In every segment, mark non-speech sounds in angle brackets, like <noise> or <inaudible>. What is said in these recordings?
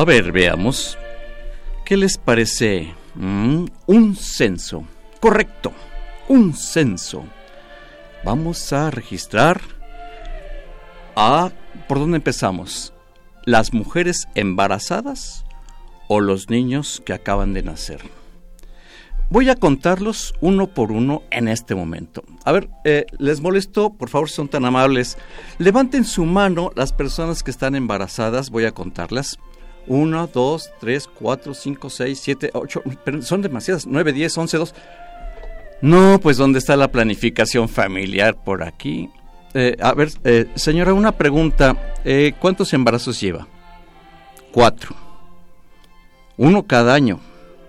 A ver, veamos. ¿Qué les parece? Mm, un censo. Correcto. Un censo. Vamos a registrar a... ¿Por dónde empezamos? ¿Las mujeres embarazadas o los niños que acaban de nacer? Voy a contarlos uno por uno en este momento. A ver, eh, les molesto, por favor, son tan amables. Levanten su mano las personas que están embarazadas, voy a contarlas. 1, 2, 3, 4, 5, 6, 7, 8, son demasiadas, 9, 10, 11, 2. No, pues ¿dónde está la planificación familiar por aquí? Eh, a ver, eh, señora, una pregunta. Eh, ¿Cuántos embarazos lleva? Cuatro. Uno cada año.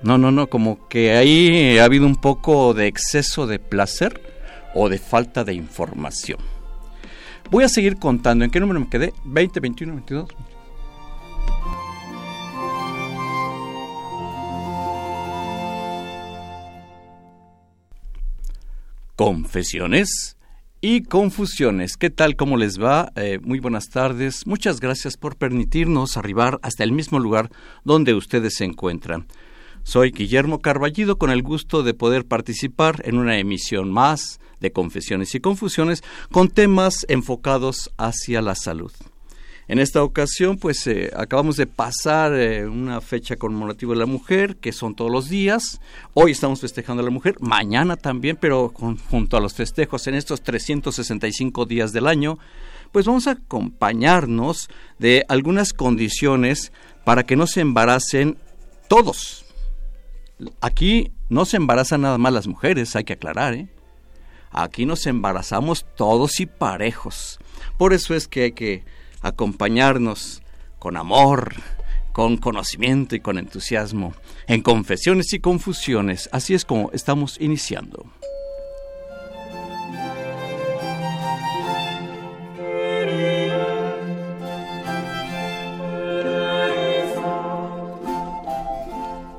No, no, no, como que ahí ha habido un poco de exceso de placer o de falta de información. Voy a seguir contando. ¿En qué número me quedé? 20, 21, 22. Confesiones y confusiones. ¿Qué tal? ¿Cómo les va? Eh, muy buenas tardes. Muchas gracias por permitirnos arribar hasta el mismo lugar donde ustedes se encuentran. Soy Guillermo Carballido con el gusto de poder participar en una emisión más de Confesiones y Confusiones con temas enfocados hacia la salud. En esta ocasión, pues eh, acabamos de pasar eh, una fecha conmemorativa de la mujer, que son todos los días. Hoy estamos festejando a la mujer, mañana también, pero junto a los festejos en estos 365 días del año, pues vamos a acompañarnos de algunas condiciones para que no se embaracen todos. Aquí no se embarazan nada más las mujeres, hay que aclarar, ¿eh? Aquí nos embarazamos todos y parejos. Por eso es que hay que acompañarnos con amor, con conocimiento y con entusiasmo en confesiones y confusiones. Así es como estamos iniciando.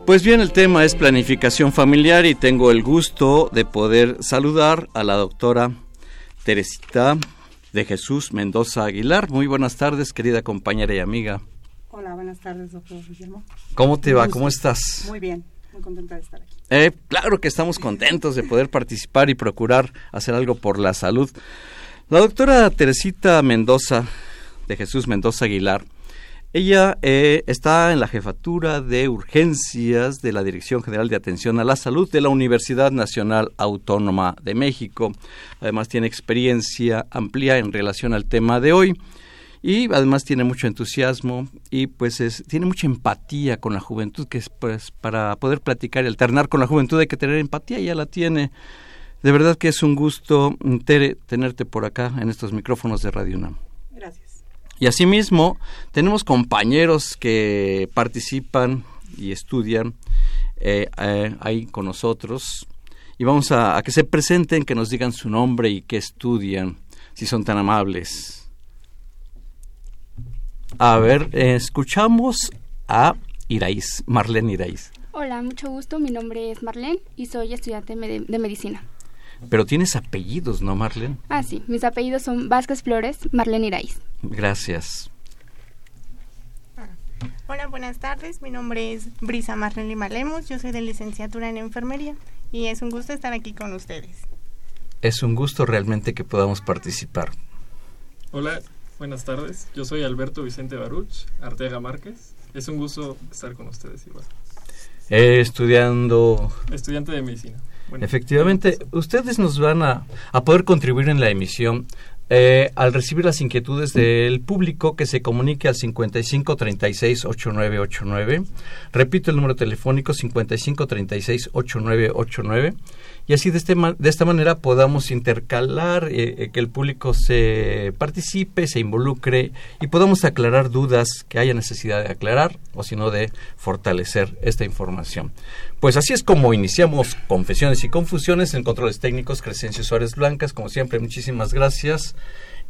Pues bien, el tema es planificación familiar y tengo el gusto de poder saludar a la doctora Teresita de Jesús Mendoza Aguilar. Muy buenas tardes, querida compañera y amiga. Hola, buenas tardes, doctor Guillermo. ¿Cómo te va? ¿Cómo estás? Muy bien, muy contenta de estar aquí. Eh, claro que estamos contentos de poder participar y procurar hacer algo por la salud. La doctora Teresita Mendoza, de Jesús Mendoza Aguilar, ella eh, está en la jefatura de urgencias de la Dirección General de Atención a la Salud de la Universidad Nacional Autónoma de México. Además tiene experiencia amplia en relación al tema de hoy y además tiene mucho entusiasmo y pues tiene mucha empatía con la juventud que es pues para poder platicar y alternar con la juventud hay que tener empatía y ya la tiene. De verdad que es un gusto, Tere, tenerte por acá en estos micrófonos de Radio UNAM. Y asimismo, tenemos compañeros que participan y estudian eh, eh, ahí con nosotros. Y vamos a, que se presenten, que nos digan su nombre y qué estudian, si son tan amables. A ver, escuchamos a Iraís, Marlene Iraís. Hola, mucho gusto. Mi nombre es Marlene y soy estudiante de medicina. Pero tienes apellidos, ¿no, Marlene? Ah, sí. Mis apellidos son Vázquez Flores, Marlene Iraíz. Gracias. Hola, buenas tardes. Mi nombre es Brisa Marlene Malemos. Yo soy de licenciatura en enfermería y es un gusto estar aquí con ustedes. Es un gusto realmente que podamos participar. Hola, buenas tardes. Yo soy Alberto Vicente Baruch, Arteaga Márquez. Es un gusto estar con ustedes igual. Eh, estudiando... Estudiante de medicina. Efectivamente, ustedes nos van a, a, poder contribuir en la emisión eh, al recibir las inquietudes del público que se comunique al 55 36 8989. Repito el número telefónico 55 36 8989 y así de, este, de esta manera podamos intercalar, eh, eh, que el público se participe, se involucre y podamos aclarar dudas que haya necesidad de aclarar o si no de fortalecer esta información. Pues así es como iniciamos Confesiones y Confusiones en Controles Técnicos Crescencio Suárez Blancas. Como siempre, muchísimas gracias.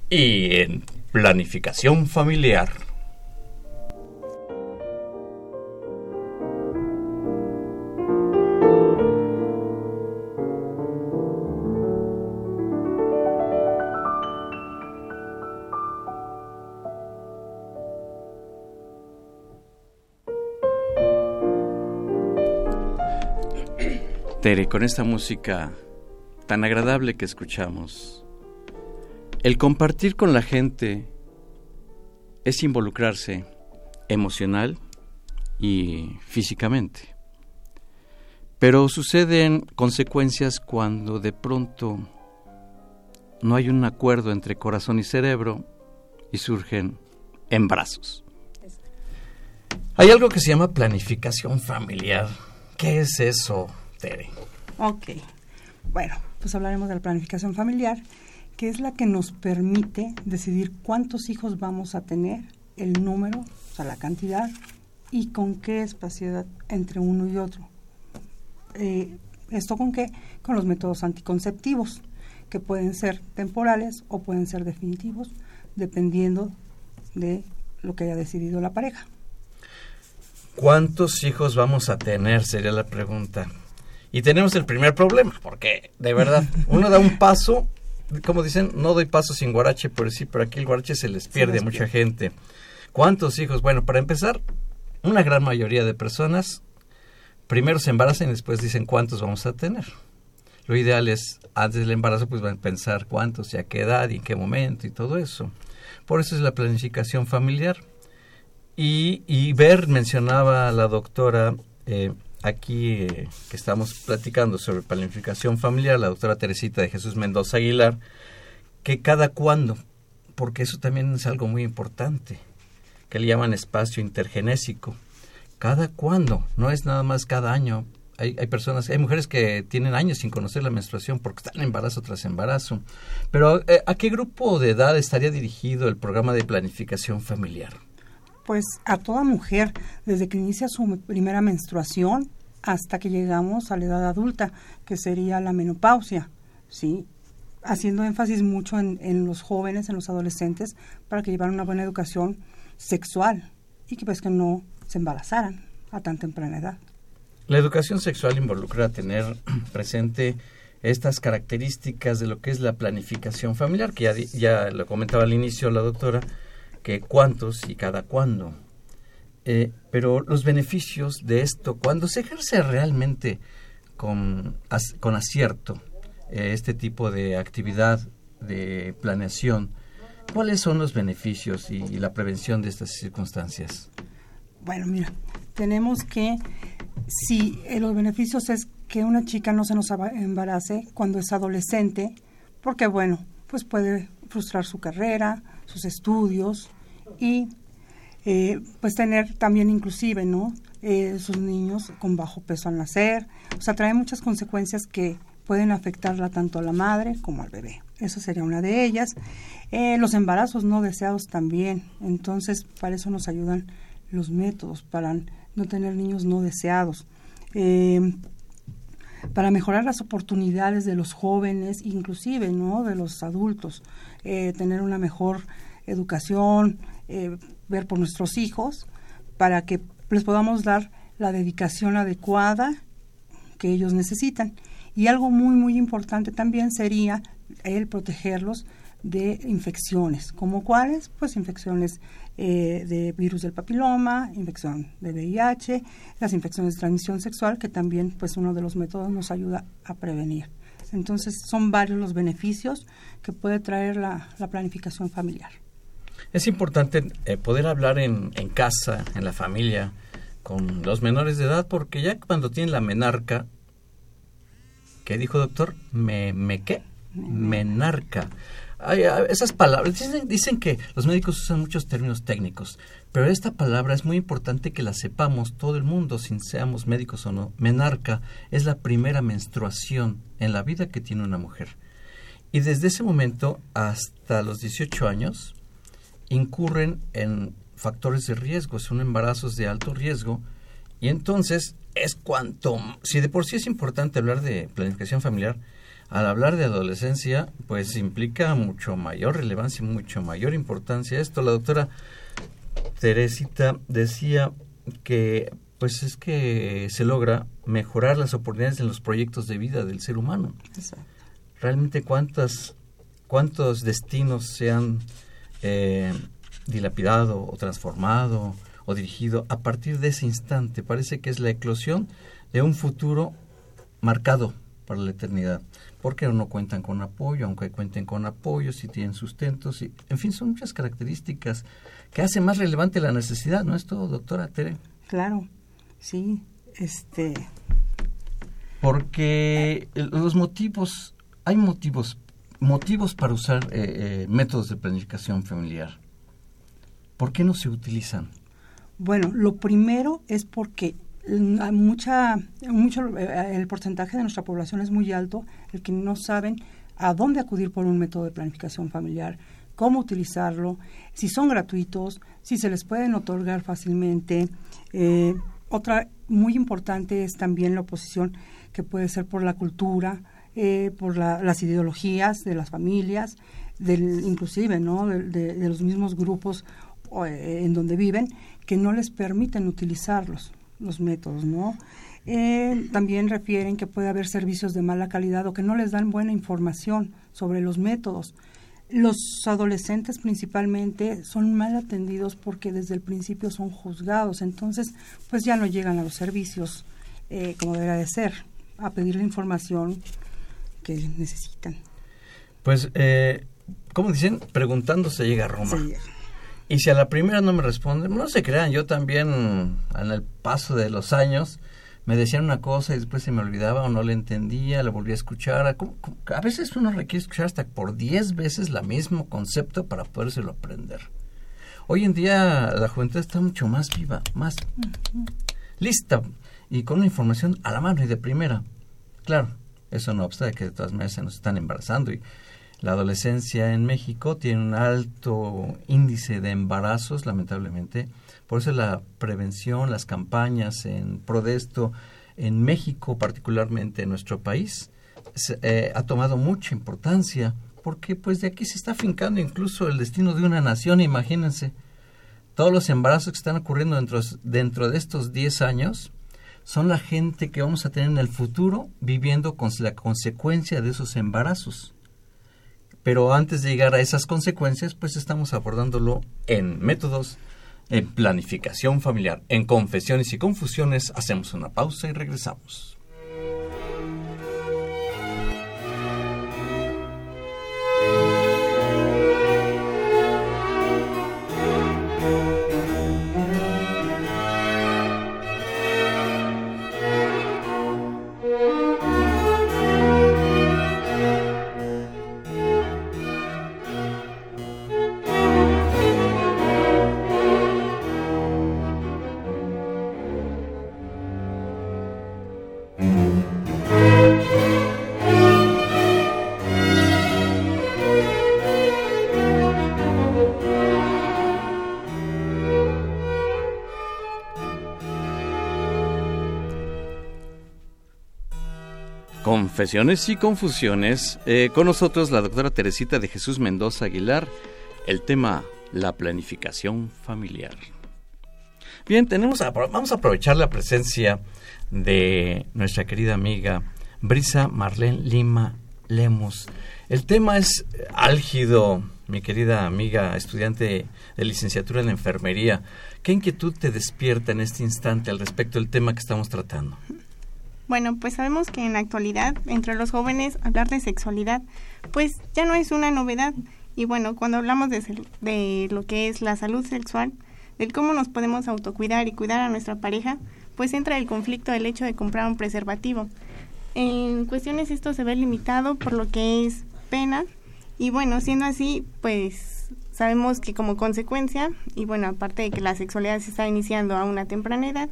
Y en Planificación Familiar. Tere, con esta música tan agradable que escuchamos, el compartir con la gente es involucrarse emocional y físicamente. Pero suceden consecuencias cuando de pronto no hay un acuerdo entre corazón y cerebro y surgen embarazos. Hay algo que se llama planificación familiar. ¿Qué es eso? Ok, bueno, pues hablaremos de la planificación familiar, que es la que nos permite decidir cuántos hijos vamos a tener, el número, o sea, la cantidad, y con qué espaciedad entre uno y otro. Eh, ¿Esto con qué? Con los métodos anticonceptivos, que pueden ser temporales o pueden ser definitivos, dependiendo de lo que haya decidido la pareja. ¿Cuántos hijos vamos a tener? Sería la pregunta. Y tenemos el primer problema, porque de verdad, uno da un paso, como dicen, no doy paso sin guarache, pero sí, pero aquí el guarache se les pierde a mucha gente. ¿Cuántos hijos? Bueno, para empezar, una gran mayoría de personas primero se embarazan y después dicen cuántos vamos a tener. Lo ideal es, antes del embarazo, pues van a pensar cuántos y a qué edad y en qué momento y todo eso. Por eso es la planificación familiar. Y, y ver, mencionaba la doctora, eh, aquí eh, que estamos platicando sobre planificación familiar, la doctora Teresita de Jesús Mendoza Aguilar, que cada cuándo, porque eso también es algo muy importante, que le llaman espacio intergenésico. Cada cuándo, no es nada más cada año. Hay, hay personas, hay mujeres que tienen años sin conocer la menstruación porque están embarazo tras embarazo. Pero, eh, ¿a qué grupo de edad estaría dirigido el programa de planificación familiar? Pues a toda mujer, desde que inicia su primera menstruación hasta que llegamos a la edad adulta, que sería la menopausia, ¿sí? Haciendo énfasis mucho en, en los jóvenes, en los adolescentes, para que llevaran una buena educación sexual y que pues que no se embarazaran a tan temprana edad. La educación sexual involucra tener <clears throat> presente estas características de lo que es la planificación familiar, que ya, ya lo comentaba al inicio la doctora, que cuántos y cada cuándo. Eh, pero los beneficios de esto, cuando se ejerce realmente con, con acierto eh, este tipo de actividad de planeación, ¿cuáles son los beneficios y, la prevención de estas circunstancias? Bueno, mira, tenemos que, si eh, los beneficios es que una chica no se nos embarace cuando es adolescente, porque bueno, pues puede frustrar su carrera, sus estudios y eh, pues tener también inclusive, ¿no? Eh, sus niños con bajo peso al nacer, o sea, trae muchas consecuencias que pueden afectarla tanto a la madre como al bebé. Eso sería una de ellas. Eh, los embarazos no deseados también, entonces para eso nos ayudan los métodos, para no tener niños no deseados. para mejorar las oportunidades de los jóvenes, inclusive, ¿no? De los adultos, tener una mejor educación, eh, ver por nuestros hijos, para que les podamos dar la dedicación adecuada que ellos necesitan. Y algo muy, muy importante también sería el protegerlos de infecciones, como cuáles, pues infecciones eh, de virus del papiloma, infección de VIH, las infecciones de transmisión sexual, que también pues uno de los métodos nos ayuda a prevenir. Entonces son varios los beneficios que puede traer la planificación familiar. Es importante eh, poder hablar en, en, casa, en la familia, con los menores de edad, porque ya cuando tienen la menarca, ¿qué dijo doctor? ¿Me, me qué? Menarca. hay, hay esas palabras, dicen, dicen que los médicos usan muchos términos técnicos, pero esta palabra es muy importante que la sepamos todo el mundo, sin seamos médicos o no. Menarca es la primera menstruación en la vida que tiene una mujer. Y desde ese momento hasta los 18 años incurren en factores de riesgo, son embarazos de alto riesgo. Y entonces es cuanto, si de por sí es importante hablar de planificación familiar, al hablar de adolescencia, pues implica mucho mayor relevancia, mucho mayor importancia esto. La doctora Teresita decía que pues es que se logra mejorar las oportunidades en los proyectos de vida del ser humano. Exacto. Realmente cuántas, cuántos destinos se han eh, dilapidado o transformado o dirigido a partir de ese instante. Parece que es la eclosión de un futuro marcado para la eternidad porque no cuentan con apoyo, aunque cuenten con apoyo, si tienen sustentos, y, en fin, son muchas características que hacen más relevante la necesidad, ¿no es todo, doctora Tere? Claro, sí, este... Porque los motivos, hay motivos, motivos para usar eh, eh, métodos de planificación familiar. ¿Por qué no se utilizan? Bueno, lo primero es porque hay mucha, mucho, eh, el porcentaje de nuestra población es muy alto, el que no saben a dónde acudir por un método de planificación familiar, cómo utilizarlo, si son gratuitos, si se les pueden otorgar fácilmente. Eh, otra muy importante es también la oposición que puede ser por la cultura, eh, por las ideologías de las familias, del, inclusive ¿no? de, los mismos grupos en donde viven, que no les permiten utilizarlos los métodos, ¿no? Eh, también refieren que puede haber servicios de mala calidad o que no les dan buena información sobre los métodos. Los adolescentes principalmente son mal atendidos porque desde el principio son juzgados, entonces pues ya no llegan a los servicios eh, como debería de ser, a pedir la información que necesitan. Pues, eh, como dicen, preguntando se llega a Roma. Y si a la primera no me responden, no se crean, yo también en el paso de los años me decían una cosa y después se me olvidaba o no le entendía, la volví a escuchar. A, veces uno requiere escuchar hasta por 10 veces el mismo concepto para podérselo aprender. Hoy en día la juventud está mucho más viva, más lista y con una información a la mano y de primera. Claro, eso no obsta que de todas maneras se nos están embarazando y la adolescencia en México tiene un alto índice de embarazos, lamentablemente. Por eso la prevención, las campañas en pro esto, en México particularmente en nuestro país, eh, ha tomado mucha importancia, porque pues de aquí se está fincando incluso el destino de una nación, imagínense. Todos los embarazos que están ocurriendo dentro, dentro de estos 10 años son la gente que vamos a tener en el futuro viviendo con la consecuencia de esos embarazos. Pero antes de llegar a esas consecuencias, pues estamos abordándolo en métodos, en planificación familiar, en confesiones y confusiones. Hacemos una pausa y regresamos. Y confusiones. Eh, con nosotros la doctora Teresita de Jesús Mendoza Aguilar. El tema, la planificación familiar. Bien, tenemos vamos a aprovechar la presencia de nuestra querida amiga Brisa Marlene Lima Lemos. El tema es álgido, mi querida amiga estudiante de licenciatura en enfermería. ¿Qué inquietud te despierta en este instante al respecto del tema que estamos tratando? Bueno, pues sabemos que en la actualidad, entre los jóvenes, hablar de sexualidad, pues ya no es una novedad. Y bueno, cuando hablamos de, de lo que es la salud sexual, del cómo nos podemos autocuidar y cuidar a nuestra pareja, pues entra el conflicto del hecho de comprar un preservativo. En cuestiones esto se ve limitado por lo que es pena Y bueno, siendo así, pues sabemos que como consecuencia, y bueno, aparte de que la sexualidad se está iniciando a una temprana edad,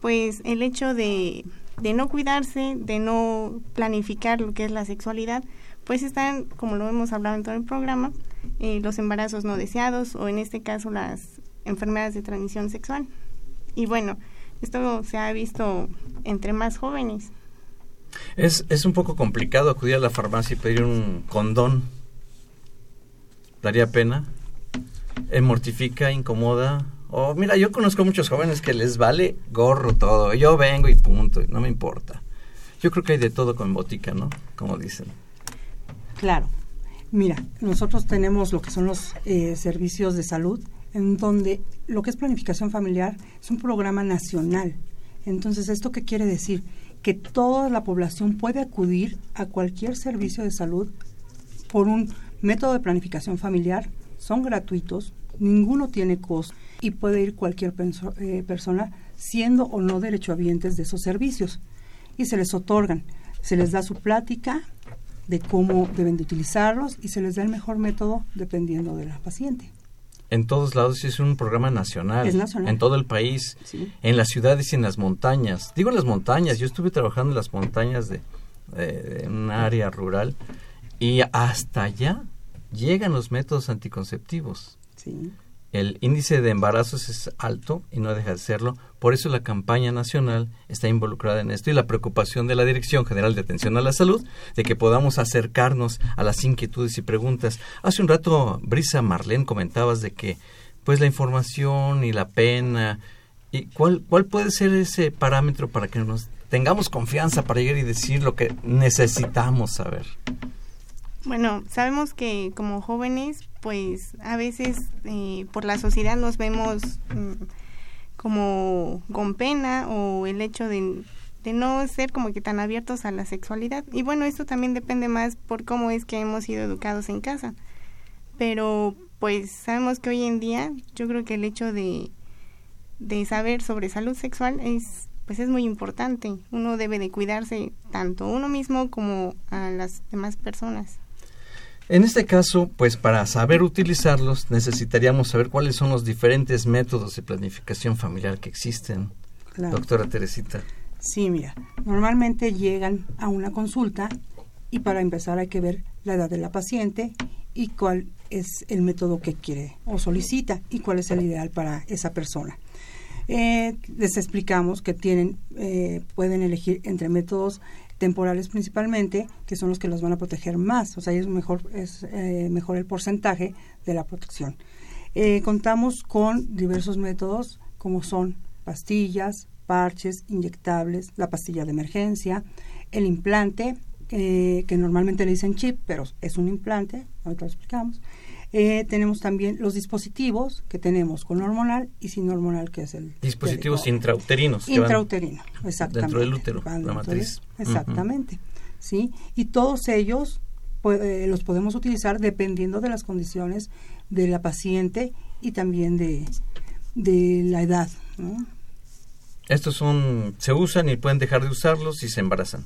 pues el hecho de, de no cuidarse, de no planificar lo que es la sexualidad, pues están, como lo hemos hablado en todo el programa, eh, los embarazos no deseados o en este caso las enfermedades de transmisión sexual. Y bueno, esto se ha visto entre más jóvenes. Es, es un poco complicado acudir a la farmacia y pedir un condón. ¿Daría pena? ¿Eh, ¿Mortifica, incomoda? O mira, yo conozco muchos jóvenes que les vale gorro todo. Yo vengo y punto, no me importa. Yo creo que hay de todo con botica, ¿no? Como dicen. Claro. Mira, nosotros tenemos lo que son los eh, servicios de salud, en donde lo que es planificación familiar es un programa nacional. Entonces, ¿esto qué quiere decir? Que toda la población puede acudir a cualquier servicio de salud por un método de planificación familiar, son gratuitos, ninguno tiene costo y puede ir cualquier eh, persona siendo o no derechohabientes de esos servicios y se les otorgan, se les da su plática de cómo deben de utilizarlos y se les da el mejor método dependiendo de la paciente. En todos lados es un programa nacional, Es nacional. en todo el país, Sí. en las ciudades y en las montañas. Digo en las montañas, yo estuve trabajando en las montañas de, en un área rural y hasta allá llegan los métodos anticonceptivos. Sí. El índice de embarazos es alto y no deja de serlo. Por eso la campaña nacional está involucrada en esto y la preocupación de la Dirección General de Atención a la Salud de que podamos acercarnos a las inquietudes y preguntas. Hace un rato, Brisa Marlene, comentabas de que pues la información y la pena y cuál cuál puede ser ese parámetro para que nos tengamos confianza para llegar y decir lo que necesitamos saber. Bueno, sabemos que como jóvenes, pues a veces eh, por la sociedad nos vemos mm, como con pena o el hecho de, no ser como que tan abiertos a la sexualidad. Y bueno, esto también depende más por cómo es que hemos sido educados en casa. Pero pues sabemos que hoy en día yo creo que el hecho de, de saber sobre salud sexual es pues es muy importante. Uno debe de cuidarse tanto uno mismo como a las demás personas. En este caso, pues para saber utilizarlos necesitaríamos saber cuáles son los diferentes métodos de planificación familiar que existen. Claro. Doctora Teresita. Sí, mira, normalmente llegan a una consulta y para empezar hay que ver la edad de la paciente y cuál es el método que quiere o solicita y cuál es el ideal para esa persona. Eh, les explicamos que tienen, eh, pueden elegir entre métodos temporales principalmente, que son los que los van a proteger más, o sea, es mejor, es, eh, mejor el porcentaje de la protección. Eh, contamos con diversos métodos como son pastillas, parches, inyectables, la pastilla de emergencia, el implante, eh, que normalmente le dicen chip, pero es un implante, ahorita lo explicamos. Eh, tenemos también los dispositivos que tenemos con hormonal y sin hormonal, que es el Dispositivos intrauterinos. Intrauterino, exactamente. dentro del útero, la. Exactamente, sí. Y todos ellos pu- eh, los podemos utilizar dependiendo de las condiciones de la paciente y también de, de la edad, ¿no? Estos son, se usan y pueden dejar de usarlos si se embarazan.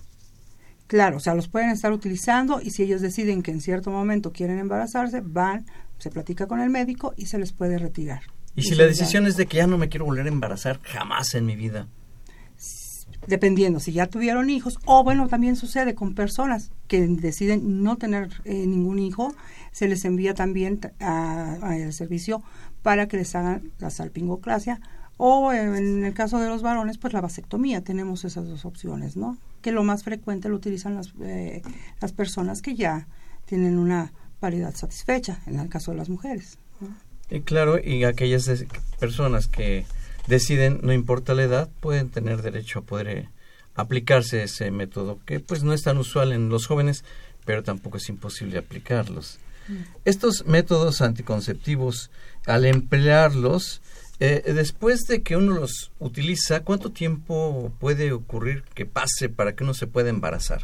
Claro, o sea, los pueden estar utilizando y si ellos deciden que en cierto momento quieren embarazarse, van, se platica con el médico y se les puede retirar. Y si la da. decisión es de que ya no me quiero volver a embarazar jamás en mi vida. dependiendo si ya tuvieron hijos o bueno también sucede con personas que deciden no tener eh, ningún hijo se les envía también t- a- a el servicio para que les hagan la salpingoclasia o en el caso de los varones pues la vasectomía tenemos esas dos opciones no que lo más frecuente lo utilizan las eh, las personas que ya tienen una paridad satisfecha en el caso de las mujeres ¿no? Y claro, y aquellas personas que deciden, no importa la edad, pueden tener derecho a poder eh, aplicarse ese método, que pues no es tan usual en los jóvenes, pero tampoco es imposible aplicarlos. Estos métodos anticonceptivos, al emplearlos, eh, después de que uno los utiliza, ¿cuánto tiempo puede ocurrir que pase para que uno se pueda embarazar?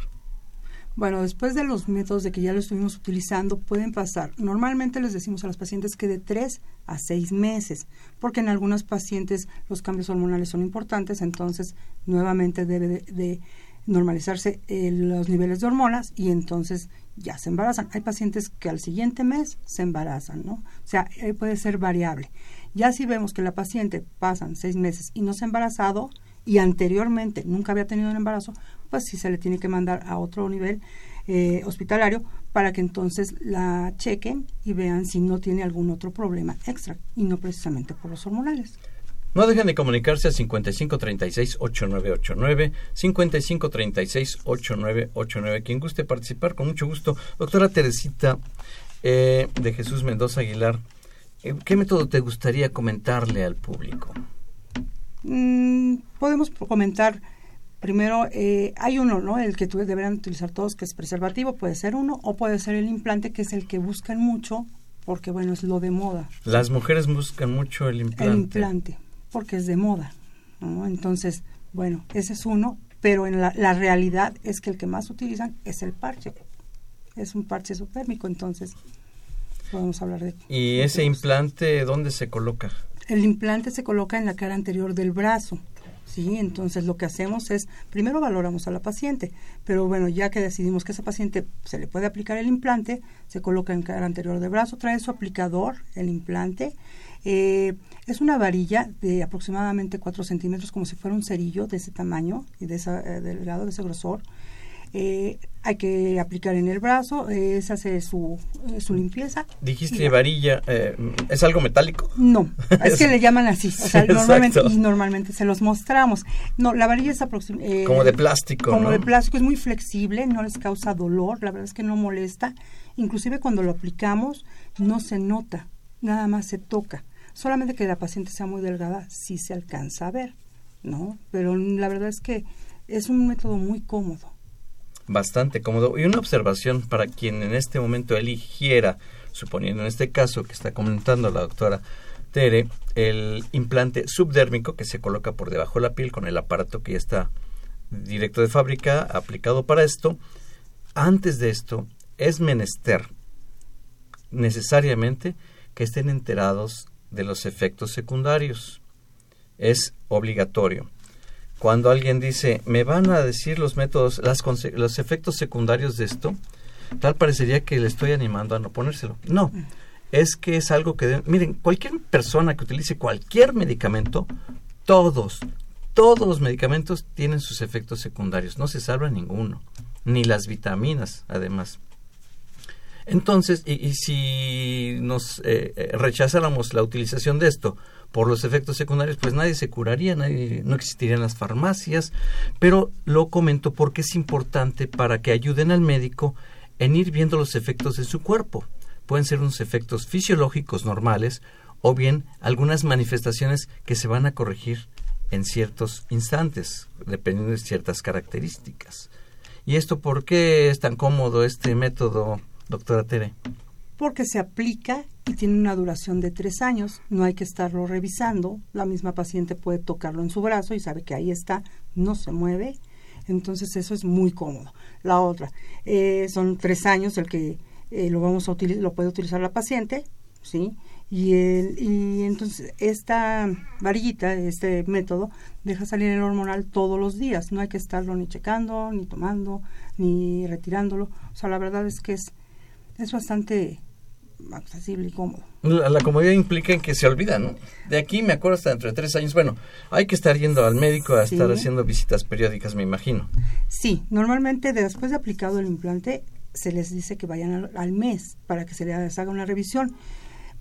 Bueno, después de los métodos de que ya lo estuvimos utilizando, pueden pasar. Normalmente les decimos a las pacientes que de tres a seis meses, porque en algunas pacientes los cambios hormonales son importantes, entonces nuevamente debe de, de normalizarse eh, los niveles de hormonas y entonces ya se embarazan. Hay pacientes que al siguiente mes se embarazan, ¿no? O sea, eh, puede ser variable. Ya si vemos que la paciente pasan seis meses y no se ha embarazado y anteriormente nunca había tenido un embarazo, pues sí se le tiene que mandar a otro nivel eh, hospitalario para que entonces la chequen y vean si no tiene algún otro problema extra y no precisamente por los hormonales. No dejen de comunicarse a 5536-8989, 5536-8989. Quien guste participar, con mucho gusto. Doctora Teresita eh, de Jesús Mendoza Aguilar, ¿qué método te gustaría comentarle al público? Mm, podemos comentar primero, eh, hay uno, ¿no? El que deberán utilizar todos, que es preservativo, puede ser uno, o puede ser el implante, que es el que buscan mucho, porque bueno, es lo de moda. Las mujeres buscan mucho el implante. El implante porque es de moda. ¿no? Entonces, bueno, ese es uno, pero en la, la, realidad es que el que más utilizan es el parche. Es un parche subtérmico, entonces podemos hablar de... ¿Y ese implante dónde se coloca? El implante se coloca en la cara anterior del brazo. Sí, entonces lo que hacemos es, primero valoramos a la paciente, pero bueno, ya que decidimos que a esa paciente se le puede aplicar el implante, se coloca en cara anterior del brazo, trae su aplicador, el implante, eh, es una varilla de aproximadamente 4 centímetros, como si fuera un cerillo de ese tamaño y de ese eh, delgado, de ese grosor. Eh, hay que aplicar en el brazo, eh, se hace su, eh, su limpieza. Dijiste varilla, eh, ¿es algo metálico? No, es que <laughs> le llaman así, o sea, <laughs> normalmente, y normalmente se los mostramos. No, la varilla es aproximadamente... como de plástico, Como ¿no? de plástico, es muy flexible, no les causa dolor, la verdad es que no molesta. Inclusive cuando lo aplicamos no se nota, nada más se toca. Solamente que la paciente sea muy delgada, sí se alcanza a ver, ¿no? Pero la verdad es que es un método muy cómodo. Bastante cómodo. Y una observación para quien en este momento eligiera, suponiendo en este caso que está comentando la doctora Tere, el implante subdérmico que se coloca por debajo de la piel con el aparato que ya está directo de fábrica aplicado para esto. Antes de esto, es menester necesariamente que estén enterados de los efectos secundarios. Es obligatorio. Cuando alguien dice, me van a decir los métodos, las los efectos secundarios de esto, tal parecería que le estoy animando a no ponérselo. No, es que es algo que... De, miren, cualquier persona que utilice cualquier medicamento, todos, todos los medicamentos tienen sus efectos secundarios, no se salva ninguno, ni las vitaminas, además. Entonces, y, y si nos eh, rechazáramos la utilización de esto por los efectos secundarios, pues nadie se curaría, nadie, no existirían las farmacias, pero lo comento porque es importante para que ayuden al médico en ir viendo los efectos de su cuerpo. Pueden ser unos efectos fisiológicos normales o bien algunas manifestaciones que se van a corregir en ciertos instantes, dependiendo de ciertas características. ¿Y esto por qué es tan cómodo este método, doctora Tere? Porque se aplica y tiene una duración de tres años. No hay que estarlo revisando. La misma paciente puede tocarlo en su brazo y sabe que ahí está, no se mueve. Entonces eso es muy cómodo. La otra, eh, son tres años el que eh, lo vamos a lo puede utilizar la paciente, ¿sí? Y, y entonces esta varillita, este método, deja salir el hormonal todos los días. No hay que estarlo ni checando, ni tomando, ni retirándolo. O sea, la verdad es que es, es bastante accesible y cómodo. La, la, comodidad implica en que se olvida, ¿no? De aquí me acuerdo hasta dentro de tres años. Bueno, hay que estar yendo al médico a sí. estar haciendo visitas periódicas, me imagino. Sí, normalmente después de aplicado el implante se les dice que vayan al, al mes para que se les haga una revisión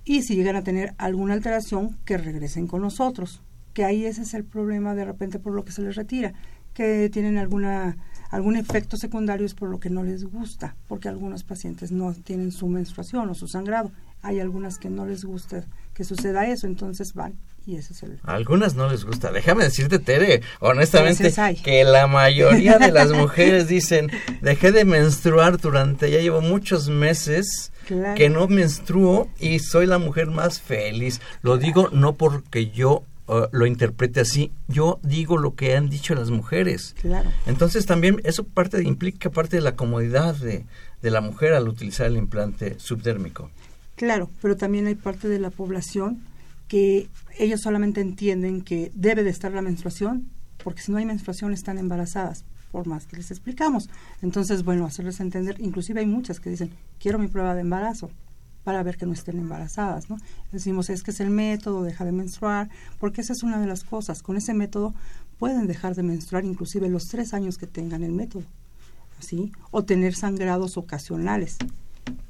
y si llegan a tener alguna alteración que regresen con nosotros, que ahí ese es el problema de repente por lo que se les retira, que tienen alguna algún efecto secundario es por lo que no les gusta, porque algunos pacientes no tienen su menstruación o su sangrado. Hay algunas que no les gusta que suceda eso, entonces van y ese es el... Algunas no les gusta. Déjame decirte, Tere, honestamente, que la mayoría de las <laughs> mujeres dicen, dejé de menstruar durante, ya llevo muchos meses claro. que no menstruo y soy la mujer más feliz. Lo digo no porque yo Uh, lo interprete así. Yo digo lo que han dicho las mujeres. Claro. Entonces también eso parte de, implica parte de la comodidad de, de, la mujer al utilizar el implante subdérmico. Claro, pero también hay parte de la población que ellos solamente entienden que debe de estar la menstruación porque si no hay menstruación están embarazadas. por más que les explicamos. Entonces, bueno, hacerles entender, inclusive hay muchas que dicen, quiero mi prueba de embarazo para ver que no estén embarazadas, ¿no? Decimos, es que es el método, deja de menstruar, porque esa es una de las cosas. Con ese método pueden dejar de menstruar inclusive los tres años que tengan el método, ¿sí? O tener sangrados ocasionales.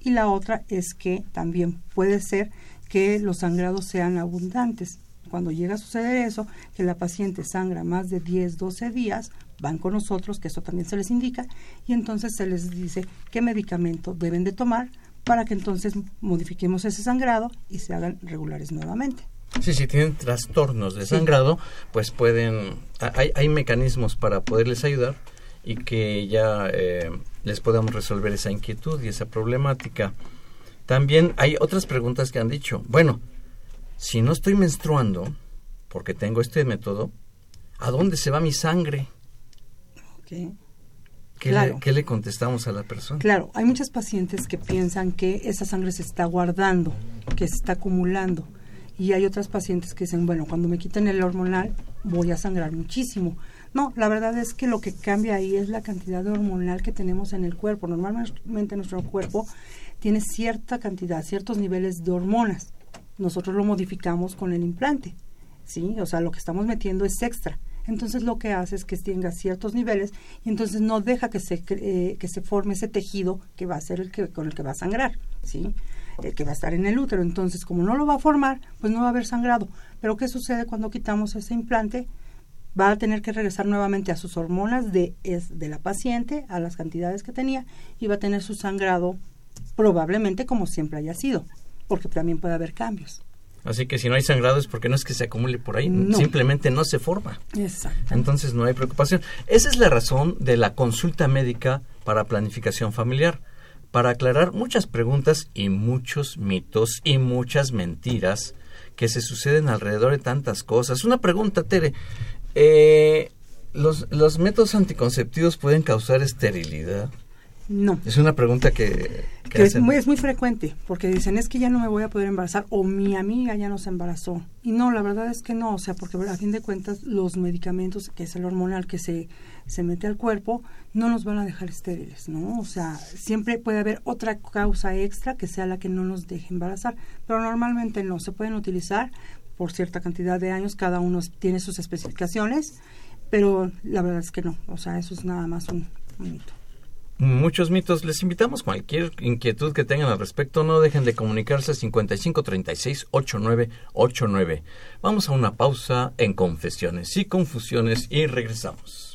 Y la otra es que también puede ser que los sangrados sean abundantes. Cuando llega a suceder eso, que la paciente sangra más de 10, 12 días, van con nosotros, que eso también se les indica, y entonces se les dice qué medicamento deben de tomar para que entonces modifiquemos ese sangrado y se hagan regulares nuevamente. Sí, si tienen trastornos de sangrado, pues pueden, hay, hay, mecanismos para poderles ayudar y que ya eh, les podamos resolver esa inquietud y esa problemática. También hay otras preguntas que han dicho, bueno, si no estoy menstruando, porque tengo este método, ¿a dónde se va mi sangre? Okay. ¿Qué, le, contestamos a la persona? Claro, hay muchas pacientes que piensan que esa sangre se está guardando, que se está acumulando. Y hay otras pacientes que dicen, bueno, cuando me quiten el hormonal voy a sangrar muchísimo. No, la verdad es que lo que cambia ahí es la cantidad de hormonal que tenemos en el cuerpo. Normalmente nuestro cuerpo tiene cierta cantidad, ciertos niveles de hormonas. Nosotros lo modificamos con el implante, ¿sí? O sea, lo que estamos metiendo es extra entonces lo que hace es que tenga ciertos niveles y entonces no deja que se, eh, que se forme ese tejido que va a ser el que, con el que va a sangrar, ¿sí? El que va a estar en el útero. Entonces, como no lo va a formar, pues no va a haber sangrado. Pero ¿qué sucede cuando quitamos ese implante? Va a tener que regresar nuevamente a sus hormonas de, es, de la paciente, a las cantidades que tenía, y va a tener su sangrado probablemente como siempre haya sido, porque también puede haber cambios. Así que si no hay sangrado es porque no es que se acumule por ahí, simplemente no se forma. Exacto. Entonces no hay preocupación. Esa es la razón de la consulta médica para planificación familiar, para aclarar muchas preguntas y muchos mitos y muchas mentiras que se suceden alrededor de tantas cosas. Una pregunta, Tere. Eh, ¿los, ¿Los métodos anticonceptivos pueden causar esterilidad? No. Es una pregunta que, es, muy, es, muy, frecuente, porque dicen, es que ya no me voy a poder embarazar o mi amiga ya no se embarazó. Y no, la verdad es que no, o sea, porque a fin de cuentas los medicamentos, que es el hormonal que se, se mete al cuerpo, no nos van a dejar estériles, ¿no? O sea, siempre puede haber otra causa extra que sea la que no nos deje embarazar, pero normalmente no, se pueden utilizar por cierta cantidad de años, cada uno tiene sus especificaciones, pero la verdad es que no, o sea, eso es nada más un mito muchos mitos. Les invitamos cualquier inquietud que tengan al respecto, no dejen de comunicarse 5536 8989. Vamos a una pausa en confesiones y confusiones y regresamos.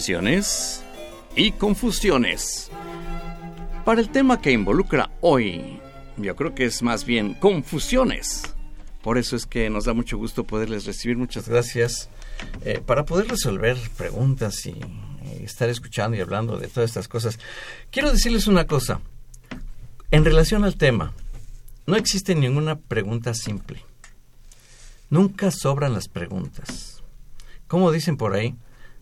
Confesiones y confusiones. Para el tema que involucra hoy, yo creo que es más bien confusiones. Por eso es que nos da mucho gusto poderles recibir. Muchas gracias eh, para poder resolver preguntas y eh, estar escuchando y hablando de todas estas cosas. Quiero decirles una cosa. En relación al tema, no existe ninguna pregunta simple. Nunca sobran las preguntas. Como dicen por ahí,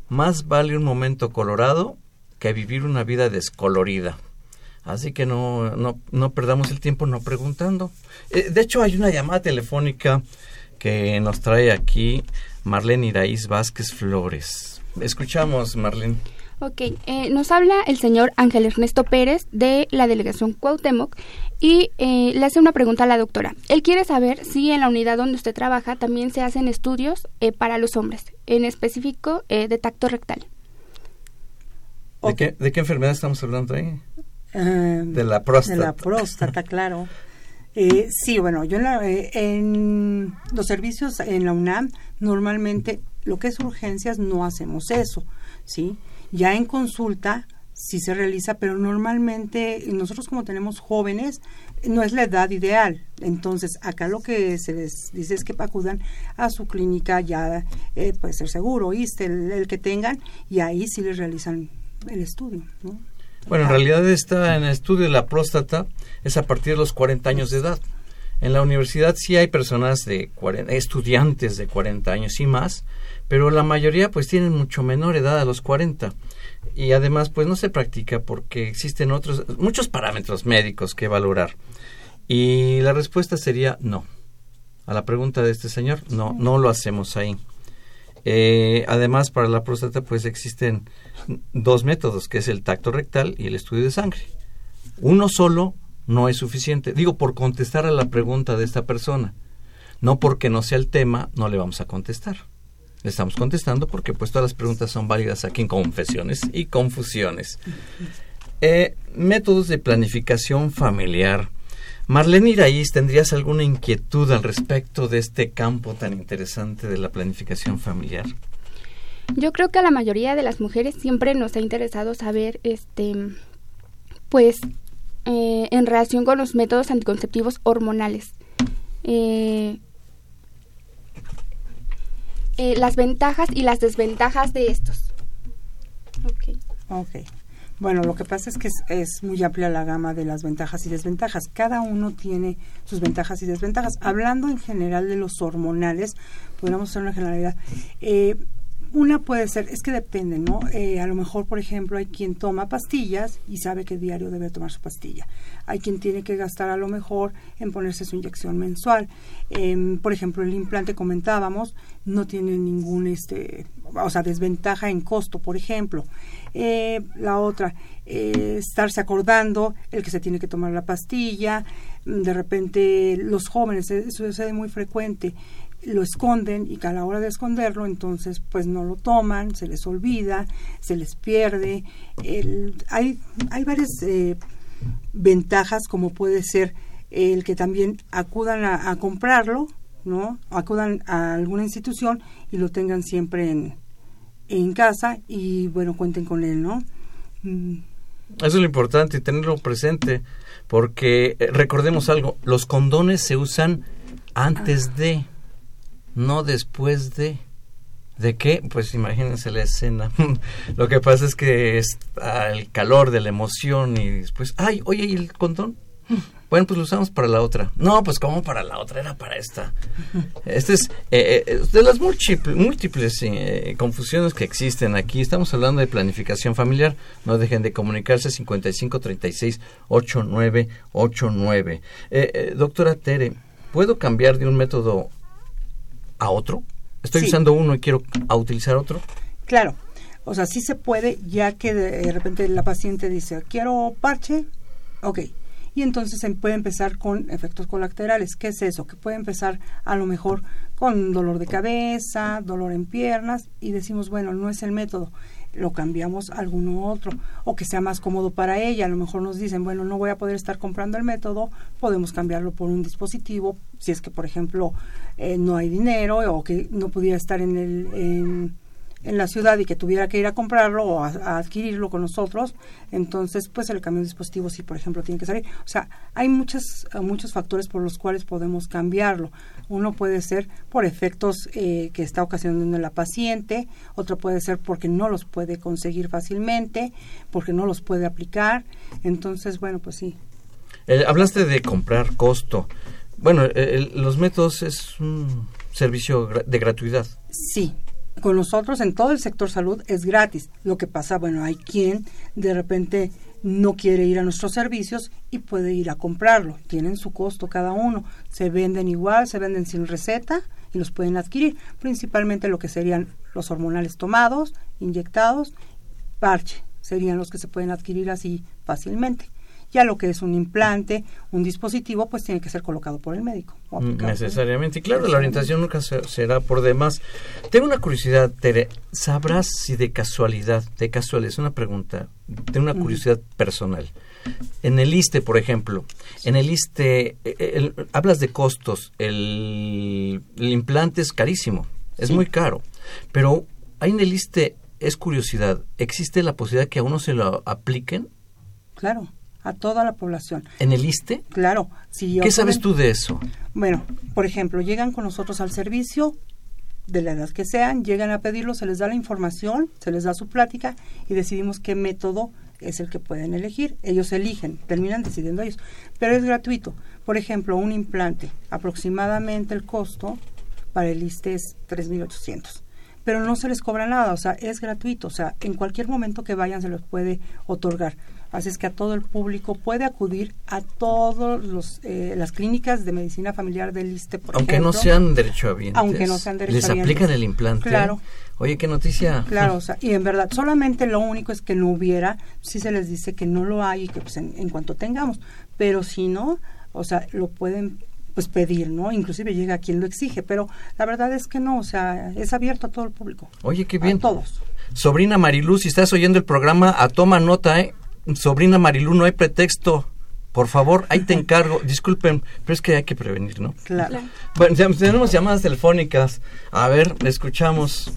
más vale un momento colorado que vivir una vida descolorida. Así que no, no, no perdamos el tiempo no preguntando. Eh, de hecho, hay una llamada telefónica que nos trae aquí Marlene Iraíz Vázquez Flores. Escuchamos, Marlene. Ok, eh, nos habla el señor Ángel Ernesto Pérez de la delegación Cuauhtémoc y eh, le hace una pregunta a la doctora. Él quiere saber si en la unidad donde usted trabaja también se hacen estudios para los hombres. En específico eh, de tacto rectal. ¿De, qué, ¿De qué enfermedad estamos hablando ahí? Eh, de la próstata. De la próstata, <laughs> claro. Eh, sí, bueno, yo en, la- eh, en los servicios en la UNAM normalmente lo que es urgencias no hacemos eso, ¿sí? Ya en consulta sí se realiza, pero normalmente nosotros como tenemos jóvenes no es la edad ideal. Entonces, acá lo que se les dice es que acudan a su clínica ya, eh, puede ser seguro, ISTE, el, que tengan, y ahí sí les realizan el estudio, ¿no? Bueno, en realidad está en el estudio de la próstata es a partir de los 40 años de edad. En la universidad sí hay personas de 40, estudiantes de 40 años y más, pero la mayoría pues tienen mucho menor edad a los 40 y además pues no se practica porque existen otros muchos parámetros médicos que valorar. Y la respuesta sería no. A la pregunta de este señor, no, no lo hacemos ahí. Eh, además, para la próstata, pues existen dos métodos, que es el tacto rectal y el estudio de sangre. Uno solo no es suficiente. Digo, por contestar a la pregunta de esta persona. No porque no sea el tema, no le vamos a contestar. Le estamos contestando porque pues todas las preguntas son válidas aquí en confesiones y confusiones. Eh, métodos de planificación familiar. Marlene Iraíz, ¿tendrías alguna inquietud al respecto de este campo tan interesante de la planificación familiar? Yo creo que a la mayoría de las mujeres siempre nos ha interesado saber, este, pues, eh, en relación con los métodos anticonceptivos hormonales. Eh, eh, las ventajas y las desventajas de estos. Ok. Ok. Bueno, lo que pasa es que es, es muy amplia la gama de las ventajas y desventajas. Cada uno tiene sus ventajas y desventajas. Hablando en general de los hormonales, podríamos hacer una generalidad. Eh, una puede ser, es que depende, ¿no? Eh, a lo mejor, por ejemplo, hay quien toma pastillas y sabe que diario debe tomar su pastilla. Hay quien tiene que gastar a lo mejor en ponerse su inyección mensual. Em, por ejemplo, el implante comentábamos, no tiene ningún, este, o sea, desventaja en costo, por ejemplo. Eh, la otra, eh, estarse acordando el que se tiene que tomar la pastilla. De repente, los jóvenes, eh, eso sucede muy frecuente, lo esconden y que a la hora de esconderlo, entonces, pues no lo toman, se les olvida, se les pierde. El, hay, hay varias eh, ventajas, como puede ser el que también acudan a, a comprarlo, ¿no? Acudan a alguna institución y lo tengan siempre en, en casa y bueno, cuenten con él, ¿no? Mm, Eso es lo importante, tenerlo presente, porque eh, recordemos algo, los condones se usan antes de, no después de. ¿De qué? Pues imagínense la escena. <laughs> lo que pasa es que es ah, el calor de la emoción y después, ay, oye, ¿y el condón? <laughs> Bueno, pues lo usamos para la otra. No, pues ¿cómo para la otra? Era para esta. Este es eh, eh, de las múltiples, múltiples eh, confusiones que existen aquí. Estamos hablando de planificación familiar. No dejen de comunicarse 55 36 8989. Eh, eh, doctora Tere, ¿puedo cambiar de un método a otro? Estoy Sí. usando uno y quiero a utilizar otro. Claro, o sea, sí se puede, ya que de, de repente la paciente dice, quiero parche, ok. Y entonces se puede empezar con efectos colaterales. ¿Qué es eso? Que puede empezar a lo mejor con dolor de cabeza, dolor en piernas, y decimos, bueno, no es el método, lo cambiamos a alguno otro, o que sea más cómodo para ella. A lo mejor nos dicen, bueno, no voy a poder estar comprando el método, podemos cambiarlo por un dispositivo, si es que, por ejemplo, eh, no hay dinero o que no pudiera estar en el... En, en la ciudad y que tuviera que ir a comprarlo o a, a adquirirlo con nosotros, entonces pues el cambio de dispositivo sí, por ejemplo, tiene que salir. O sea, hay muchas, eh, muchos factores por los cuales podemos cambiarlo. Uno puede ser por efectos eh, que está ocasionando la paciente, otro puede ser porque no los puede conseguir fácilmente, porque no los puede aplicar. Entonces, bueno, pues sí. Eh, hablaste de comprar costo. Bueno, eh, el- los métodos es un servicio de gratuidad. Sí, con nosotros en todo el sector salud es gratis. Lo que pasa, bueno, hay quien de repente no quiere ir a nuestros servicios y puede ir a comprarlo. Tienen su costo cada uno. Se venden igual, se venden sin receta y los pueden adquirir. Principalmente lo que serían los hormonales tomados, inyectados, parche. Serían los que se pueden adquirir así fácilmente. Ya lo que es un implante, un dispositivo, pues tiene que ser colocado por el médico. Mm, necesariamente. Y claro, la orientación nunca será por demás. Tengo una curiosidad, Tere. ¿Sabrás si de casualidad, de casualidad, es una pregunta, tengo una curiosidad personal. En el ISTE, por ejemplo, en el ISTE, eh, hablas de costos, el, implante es carísimo, es muy caro, pero hay en el ISTE, es curiosidad, ¿existe la posibilidad que a uno se lo apliquen? Claro a toda la población. ¿En el ISTE? Claro. Si ¿Qué sabes tú de eso? Bueno, por ejemplo, llegan con nosotros al servicio, de la edad que sean, llegan a pedirlo, se les da la información, se les da su plática y decidimos qué método es el que pueden elegir. Ellos eligen, terminan decidiendo ellos. Pero es gratuito. Por ejemplo, un implante, aproximadamente el costo para el ISTE es 3.800 pero no se les cobra nada, o sea, es gratuito, o sea, en cualquier momento que vayan se les puede otorgar. Así es que a todo el público puede acudir a todas eh, las clínicas de medicina familiar del ISTE, por Aunque no sean derechohabientes. Aunque no sean ¿Les aplican el implante? Claro. Oye, qué noticia. Claro, o sea, y en verdad, solamente lo único es que no hubiera, si se les dice que no lo hay y que pues en, cuanto tengamos, pero si no, o sea, lo pueden pues pedir, ¿no? Inclusive llega a quien lo exige, pero la verdad es que no, o sea, es abierto a todo el público. Oye, qué bien. A todos. Sobrina Mariluz, si estás oyendo el programa, a toma nota, ¿eh? Sobrina Marilu, no hay pretexto. Por favor, ahí te encargo. Disculpen, pero es que hay que prevenir, ¿no? Claro. Bueno, tenemos llamadas telefónicas. A ver, le escuchamos.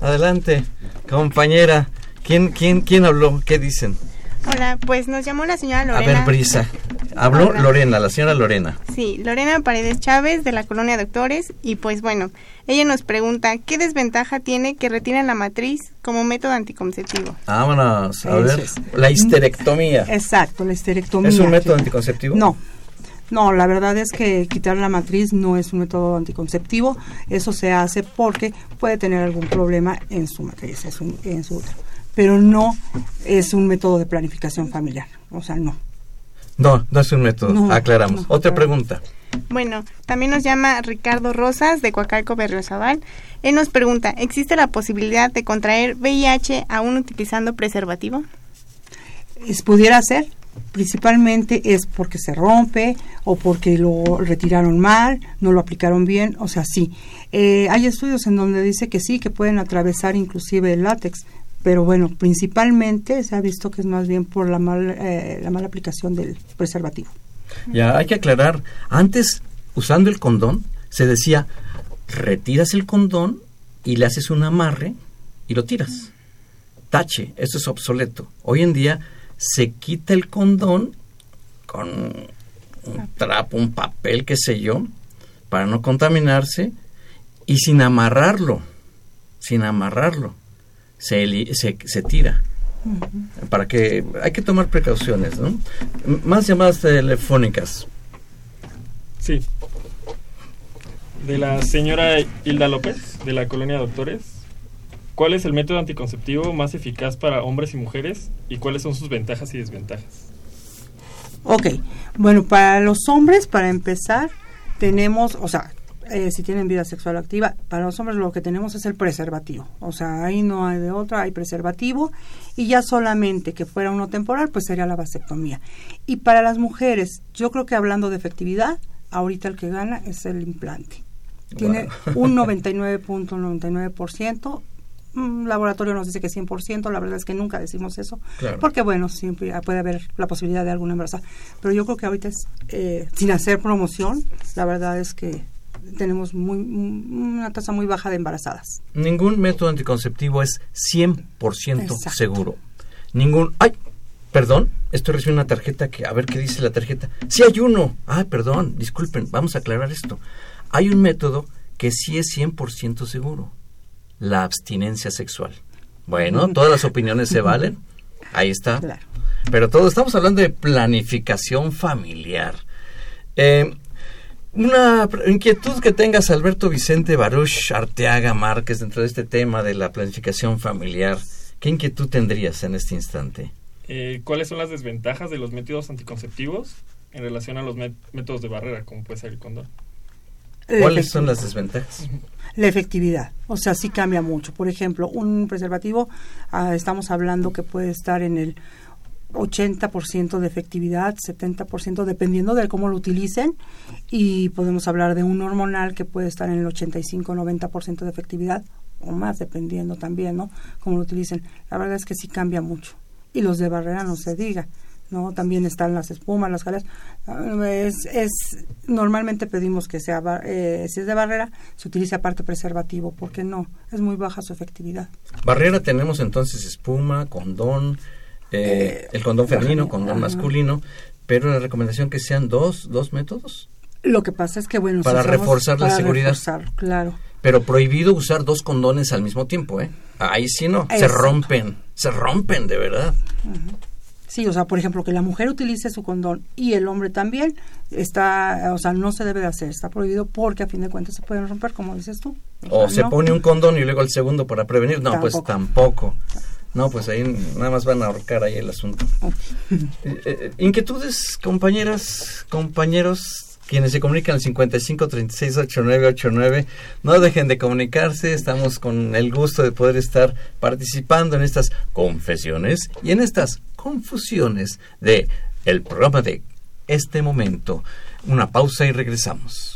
Adelante, compañera. ¿Quién, quién, quién habló? ¿Qué dicen? Hola, pues nos llamó la señora Lorena. A ver, Brisa. Habló Lorena, la señora Lorena. Sí, Lorena Paredes Chávez de la colonia Doctores. Y pues bueno, ella nos pregunta, ¿qué desventaja tiene que retiren la matriz como método anticonceptivo? Vámonos, a ver, la histerectomía. Exacto, la histerectomía. ¿Es un método anticonceptivo? No, no, la verdad es que quitar la matriz no es un método anticonceptivo. Eso se hace porque puede tener algún problema en su matriz, en su útero pero no es un método de planificación familiar. O sea, no. No, no es un método. Aclaramos. Otra pregunta. Bueno, también nos llama Ricardo Rosas de Coacalco Berriozabal. Él nos pregunta, ¿existe la posibilidad de contraer VIH aún utilizando preservativo? Es, pudiera ser, principalmente es porque se rompe o porque lo retiraron mal, no lo aplicaron bien, o sea, sí. Eh, hay estudios en donde dice que sí, que pueden atravesar inclusive el látex, pero bueno, principalmente se ha visto que es más bien por la, mal, eh, la mala aplicación del preservativo. Ya, hay que aclarar, antes usando el condón se decía, retiras el condón y le haces un amarre y lo tiras. Tache, eso es obsoleto. Hoy en día se quita el condón con un trapo, un papel, qué sé yo, para no contaminarse y sin amarrarlo, sin amarrarlo se, se, tira. Para que hay que tomar precauciones, ¿no? Más llamadas telefónicas. Sí. De la señora Hilda López, de la colonia Doctores. ¿Cuál es el método anticonceptivo más eficaz para hombres y mujeres y cuáles son sus ventajas y desventajas? Ok, bueno, para los hombres, para empezar, tenemos, o sea, eh, si tienen vida sexual activa, para los hombres lo que tenemos es el preservativo. O sea, ahí no hay de otra, hay preservativo. Y ya solamente que fuera uno temporal, pues sería la vasectomía. Y para las mujeres, yo creo que hablando de efectividad, ahorita el que gana es el implante. Tiene un <laughs> 99.99%. Un laboratorio nos dice que 100%, la verdad es que nunca decimos eso, porque bueno, siempre puede haber la posibilidad de alguna embarazada. Pero yo creo que ahorita es, eh, sin hacer promoción, la verdad es que tenemos muy, una tasa muy baja de embarazadas. Ningún método anticonceptivo es 100% seguro. Ningún... ¡Ay! Perdón, estoy recibiendo una tarjeta que... A ver qué dice la tarjeta. Sí hay uno. Ah, perdón, disculpen, vamos a aclarar esto. Hay un método que sí es 100% seguro. La abstinencia sexual. Bueno, todas las opiniones se valen. Ahí está. Pero todo, estamos hablando de planificación familiar. Eh, una inquietud que tengas, Alberto Vicente Baruch Arteaga Márquez, dentro de este tema de la planificación familiar, ¿qué inquietud tendrías en este instante? Eh, ¿Cuáles son las desventajas de los métodos anticonceptivos en relación a los métodos de barrera, como puede ser el condón? ¿Cuáles son las desventajas? <laughs> La efectividad, o sea, sí cambia mucho. Por ejemplo, un preservativo, ah, estamos hablando que puede estar en el 80% de efectividad, 70% dependiendo de cómo lo utilicen y podemos hablar de un hormonal que puede estar en el 85-90% de efectividad o más dependiendo también, ¿no? Cómo lo utilicen. La verdad es que sí cambia mucho. Y los de barrera no se diga. ¿no? También están las espumas, las jaleas. Es, es, normalmente pedimos que sea, eh, si es de barrera, se utilice aparte preservativo, porque no, es muy baja su efectividad. Barrera tenemos entonces espuma, condón, eh, eh, el condón femenino, condón masculino, pero la recomendación que sean dos, dos métodos. Lo que pasa es que, bueno, para reforzar la seguridad. claro. Pero prohibido usar dos condones al mismo tiempo, ¿eh? Ahí sí no, se rompen, se rompen de verdad. Sí, o sea, por ejemplo, que la mujer utilice su condón y el hombre también, está, o sea, no se debe de hacer, está prohibido porque a fin de cuentas se pueden romper, como dices tú. O, se pone un condón y luego el segundo para prevenir. No, pues tampoco. No, pues ahí nada más van a ahorcar ahí el asunto. Eh, eh, inquietudes, compañeras, compañeros, quienes se comunican al 55 36 89 89, no dejen de comunicarse, estamos con el gusto de poder estar participando en estas confesiones y en estas confusiones de el programa de este momento. Una pausa y regresamos.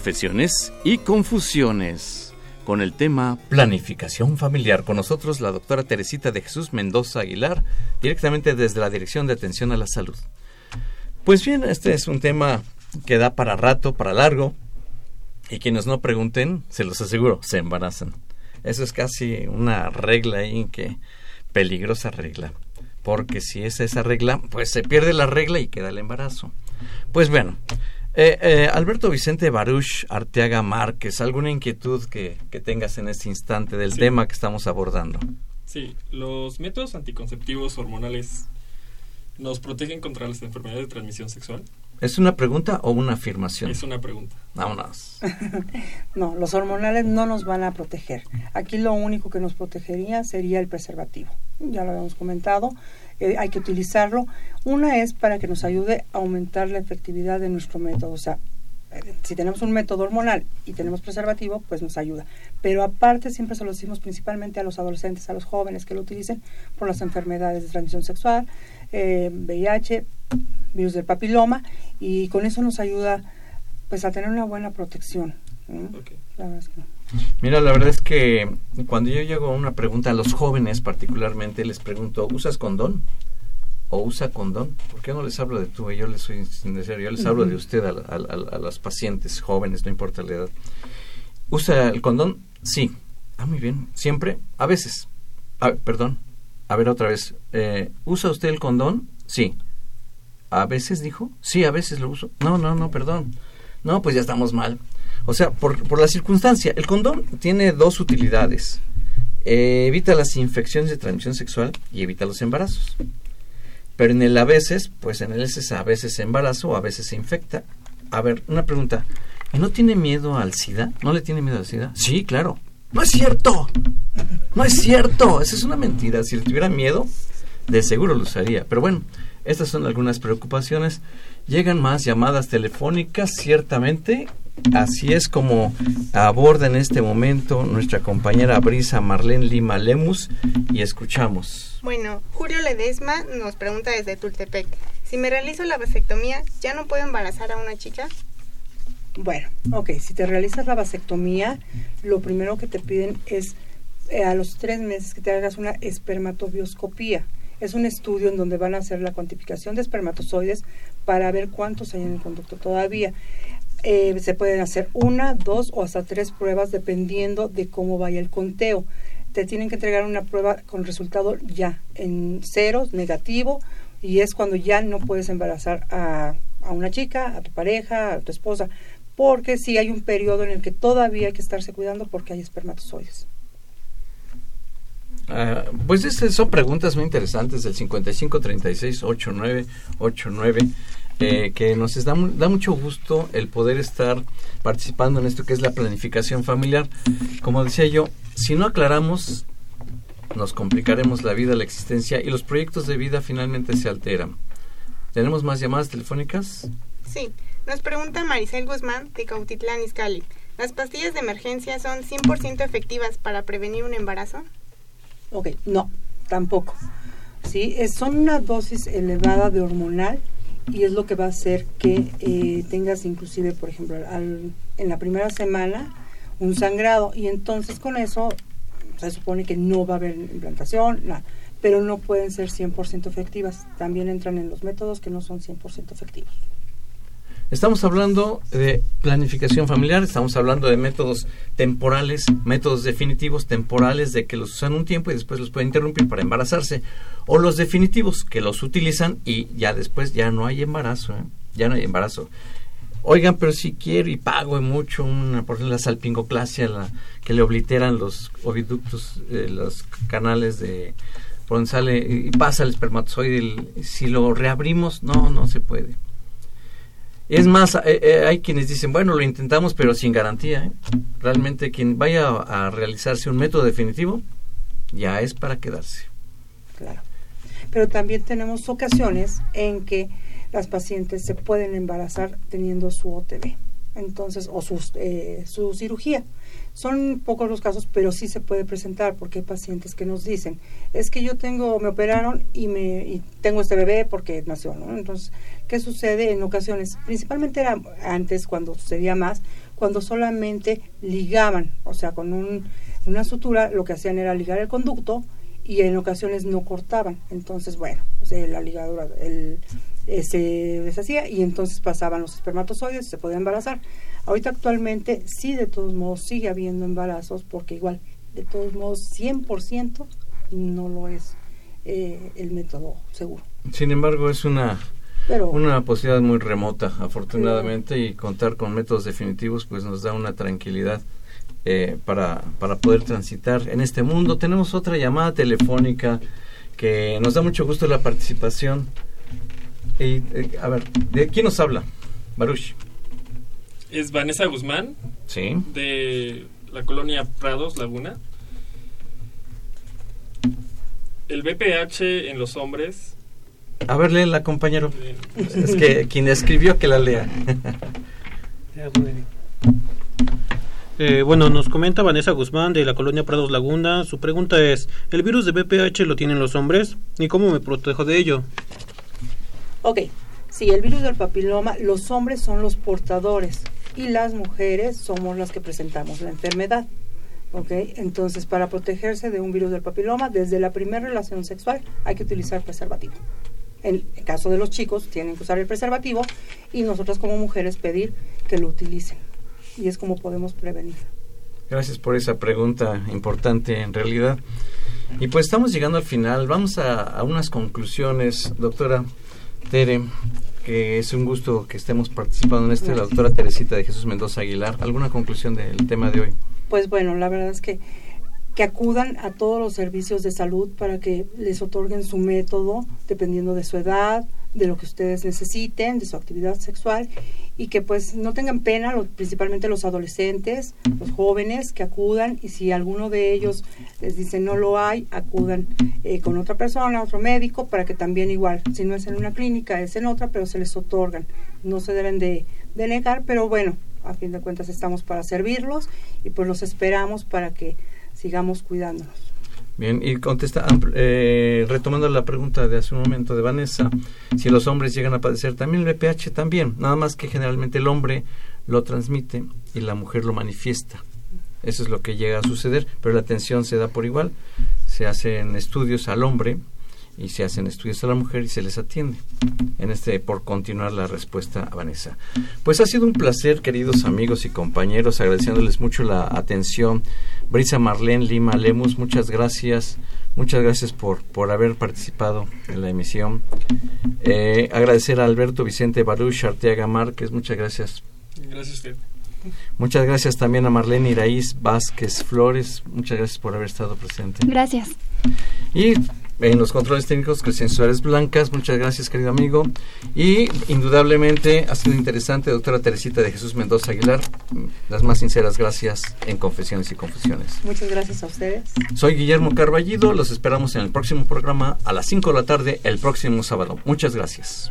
Confesiones y confusiones con el tema planificación familiar. Con nosotros la doctora Teresita de Jesús Mendoza Aguilar, directamente desde la Dirección de Atención a la Salud. Pues bien, este es un tema que da para rato, para largo, y quienes no pregunten, se los aseguro, se embarazan. Eso es casi una regla ahí que peligrosa regla, porque si es esa regla, pues se pierde la regla y queda el embarazo. Pues bueno, eh, eh, Alberto Vicente Baruch Arteaga Márquez, ¿alguna inquietud que, tengas en este instante del tema que estamos abordando? Sí, los métodos anticonceptivos hormonales nos protegen contra las enfermedades de transmisión sexual. ¿Es una pregunta o una afirmación? Es una pregunta. Vámonos. <laughs> no, los hormonales no nos van a proteger. Aquí lo único que nos protegería sería el preservativo. Ya lo habíamos comentado. Eh, hay que utilizarlo. Una es para que nos ayude a aumentar la efectividad de nuestro método. O sea, si tenemos un método hormonal y tenemos preservativo, pues nos ayuda. Pero aparte siempre se lo decimos principalmente a los adolescentes, a los jóvenes que lo utilicen por las enfermedades de transmisión sexual, eh, VIH, virus del papiloma, y con eso nos ayuda pues a tener una buena protección. Mira, la verdad es que cuando yo llego a una pregunta a los jóvenes particularmente, les pregunto, ¿usas condón? ¿O usa condón? ¿Por qué no les hablo de tú? Yo les soy sincero, yo les hablo de usted a, a, las pacientes jóvenes, no importa la edad. ¿Usa el condón? Sí. Ah, muy bien. ¿Siempre? A veces. perdón. A ver otra vez. Eh, ¿Usa usted el condón? Sí. ¿A veces dijo? Sí, a veces lo uso. No, no, no, perdón. No, pues ya estamos mal. O sea, por, por la circunstancia, el condón tiene dos utilidades. Eh, evita las infecciones de transmisión sexual y evita los embarazos. Pero en el a veces, pues en el es a veces se embarazo a veces se infecta. A ver, una pregunta. ¿No tiene miedo al SIDA? ¿No le tiene miedo al SIDA? Sí, claro. No es cierto. No es cierto. Esa es una mentira. Si le tuviera miedo, de seguro lo usaría. Pero bueno, estas son algunas preocupaciones. Llegan más llamadas telefónicas, ciertamente. Así es como aborda en este momento nuestra compañera Brisa Marlene Lima Lemus y escuchamos. Bueno, Julio Ledesma nos pregunta desde Tultepec, si me realizo la vasectomía, ¿ya no puedo embarazar a una chica? Bueno, ok, si te realizas la vasectomía, lo primero que te piden es eh, a los tres meses que te hagas una espermatobioscopía. Es un estudio en donde van a hacer la cuantificación de espermatozoides para ver cuántos hay en el conducto todavía. Eh, se pueden hacer una, dos o hasta tres pruebas dependiendo de cómo vaya el conteo. te tienen que entregar una prueba con resultado ya en ceros, negativo, y es cuando ya no puedes embarazar a, a una chica, a tu pareja, a tu esposa, porque sí hay un periodo en el que todavía hay que estarse cuidando porque hay espermatozoides. Ah, pues estas son preguntas muy interesantes del 55 36 89 89 eh, que nos da, da mucho gusto el poder estar participando en esto que es la planificación familiar. Como decía yo, si no aclaramos, nos complicaremos la vida, la existencia y los proyectos de vida finalmente se alteran. ¿Tenemos más llamadas telefónicas? Sí, nos pregunta Maricel Guzmán de Cautitlán Izcalli. ¿Las pastillas de emergencia son 100% efectivas para prevenir un embarazo? Ok, no, tampoco. Sí, es, son una dosis elevada de hormonal y es lo que va a hacer que eh, tengas inclusive, por ejemplo, al- en la primera semana un sangrado y entonces con eso se supone que no va a haber implantación, nada, pero no pueden ser 100% efectivas. También entran en los métodos que no son 100% efectivos. Estamos hablando de planificación familiar, estamos hablando de métodos temporales, métodos definitivos temporales de que los usan un tiempo y después los pueden interrumpir para embarazarse, o los definitivos que los utilizan y ya después ya no hay embarazo, ¿eh? ya no hay embarazo. Oigan, pero si quiero y pago mucho una por ejemplo, la salpingoclasia, la que le obliteran los oviductos, eh, los canales de donde sale y y pasa el espermatozoide, el- si lo reabrimos, no, no se puede. Es más, eh, eh, hay quienes dicen, bueno, lo intentamos, pero sin garantía. ¿eh? Realmente quien vaya a, realizarse un método definitivo, ya es para quedarse. Claro. Pero también tenemos ocasiones en que las pacientes se pueden embarazar teniendo su OTB, entonces, o sus, eh, su cirugía. Son pocos los casos, pero sí se puede presentar porque hay pacientes que nos dicen, es que yo tengo, me operaron y me y tengo este bebé porque nació, ¿no? Entonces, ¿qué sucede en ocasiones? Principalmente era antes, cuando sucedía más, cuando solamente ligaban, o sea, con un, una sutura, lo que hacían era ligar el conducto y en ocasiones no cortaban. Entonces, bueno, la ligadura el, eh, se deshacía y entonces pasaban los espermatozoides se podía embarazar. Ahorita actualmente sí, de todos modos, sigue habiendo embarazos porque igual, de todos modos, 100% no lo es eh, el método seguro. Sin embargo, es una, Pero una posibilidad muy remota, afortunadamente, y contar con métodos definitivos pues nos da una tranquilidad eh, para, para poder transitar en este mundo. Tenemos otra llamada telefónica que nos da mucho gusto la participación. Y, eh, a ver, ¿de quién nos habla? Baruch. Es Vanessa Guzmán, Sí. de la colonia Prados, Laguna. El BPH en los hombres. A ver, léela, compañero. Es que quien escribió que la lea. Eh, bueno, nos comenta Vanessa Guzmán de la colonia Prados Laguna. Su pregunta es, ¿el virus de BPH lo tienen los hombres? ¿Y cómo me protejo de ello? Ok, sí, el virus del papiloma, los hombres son los portadores y las mujeres somos las que presentamos la enfermedad. Ok, entonces para protegerse de un virus del papiloma, desde la primera relación sexual hay que utilizar preservativo. En el caso de los chicos, tienen que usar el preservativo y nosotras como mujeres pedir que lo utilicen. Y es como podemos prevenir. Gracias por esa pregunta importante en realidad. Y pues estamos llegando al final. Vamos a, a unas conclusiones, doctora Tere, que es un gusto que estemos participando en este, la doctora Teresita de Jesús Mendoza Aguilar. ¿Alguna conclusión del tema de hoy? Pues bueno, la verdad es que, que acudan a todos los servicios de salud para que les otorguen su método dependiendo de su edad, de lo que ustedes necesiten, de su actividad sexual y que pues no tengan pena, lo- principalmente los adolescentes, los jóvenes, que acudan y si alguno de ellos les dice no lo hay, acudan eh, con otra persona, otro médico, para que también igual, si no es en una clínica, es en otra, pero se les otorgan. No se deben de, de negar, pero bueno, a fin de cuentas estamos para servirlos y pues los esperamos para que sigamos cuidándonos. Bien, y contesta, eh, retomando la pregunta de hace un momento de Vanessa, si los hombres llegan a padecer también el VPH, también, nada más que generalmente el hombre lo transmite y la mujer lo manifiesta. Eso es lo que llega a suceder, pero la atención se da por igual, se hacen estudios al hombre y se hacen estudios a la mujer y se les atiende. En este, por continuar la respuesta a Vanessa. Pues ha sido un placer, queridos amigos y compañeros, agradeciéndoles mucho la atención. Brisa Marlene Lima Lemus, muchas gracias. Muchas gracias por, por haber participado en la emisión. Eh, agradecer a Alberto Vicente Baruch Arteaga Márquez, muchas gracias. Gracias a usted. Muchas gracias también a Marlene Iraíz Vázquez Flores, muchas gracias por haber estado presente. Gracias. Y en los controles técnicos, Cristian Suárez Blancas, muchas gracias querido amigo. Y indudablemente ha sido interesante, doctora Teresita de Jesús Mendoza Aguilar, las más sinceras gracias en Confesiones y Confusiones. Muchas gracias a ustedes. Soy Guillermo Carballido, los esperamos en el próximo programa a las 5 de la tarde el próximo sábado. Muchas gracias.